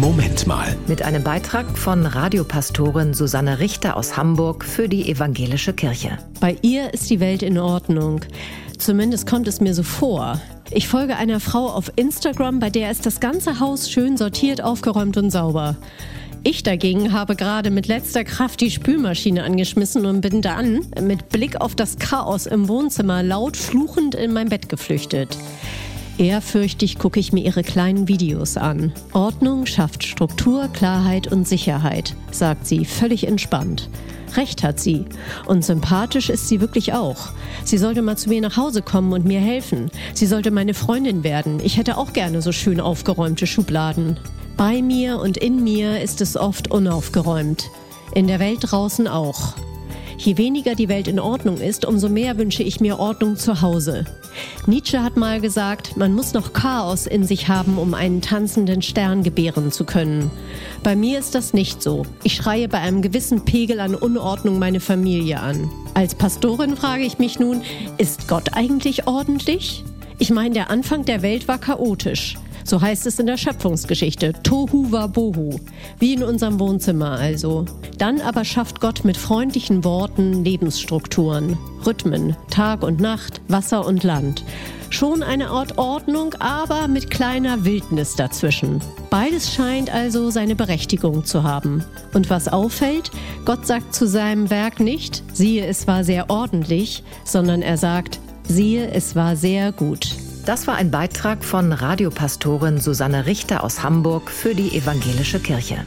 Moment mal. Mit einem Beitrag von Radiopastorin Susanne Richter aus Hamburg für die Evangelische Kirche. Bei ihr ist die Welt in Ordnung. Zumindest kommt es mir so vor. Ich folge einer Frau auf Instagram, bei der ist das ganze Haus schön sortiert, aufgeräumt und sauber. Ich dagegen habe gerade mit letzter Kraft die Spülmaschine angeschmissen und bin dann mit Blick auf das Chaos im Wohnzimmer laut fluchend in mein Bett geflüchtet. Ehrfürchtig gucke ich mir ihre kleinen Videos an. Ordnung schafft Struktur, Klarheit und Sicherheit, sagt sie völlig entspannt. Recht hat sie. Und sympathisch ist sie wirklich auch. Sie sollte mal zu mir nach Hause kommen und mir helfen. Sie sollte meine Freundin werden. Ich hätte auch gerne so schön aufgeräumte Schubladen. Bei mir und in mir ist es oft unaufgeräumt. In der Welt draußen auch. Je weniger die Welt in Ordnung ist, umso mehr wünsche ich mir Ordnung zu Hause. Nietzsche hat mal gesagt, man muss noch Chaos in sich haben, um einen tanzenden Stern gebären zu können. Bei mir ist das nicht so. Ich schreie bei einem gewissen Pegel an Unordnung meine Familie an. Als Pastorin frage ich mich nun, ist Gott eigentlich ordentlich? Ich meine, der Anfang der Welt war chaotisch. So heißt es in der Schöpfungsgeschichte. Tohu wa bohu. Wie in unserem Wohnzimmer also. Dann aber schafft Gott mit freundlichen Worten Lebensstrukturen, Rhythmen, Tag und Nacht, Wasser und Land. Schon eine Art Ordnung, aber mit kleiner Wildnis dazwischen. Beides scheint also seine Berechtigung zu haben. Und was auffällt, Gott sagt zu seinem Werk nicht, siehe, es war sehr ordentlich, sondern er sagt, siehe, es war sehr gut. Das war ein Beitrag von Radiopastorin Susanne Richter aus Hamburg für die Evangelische Kirche.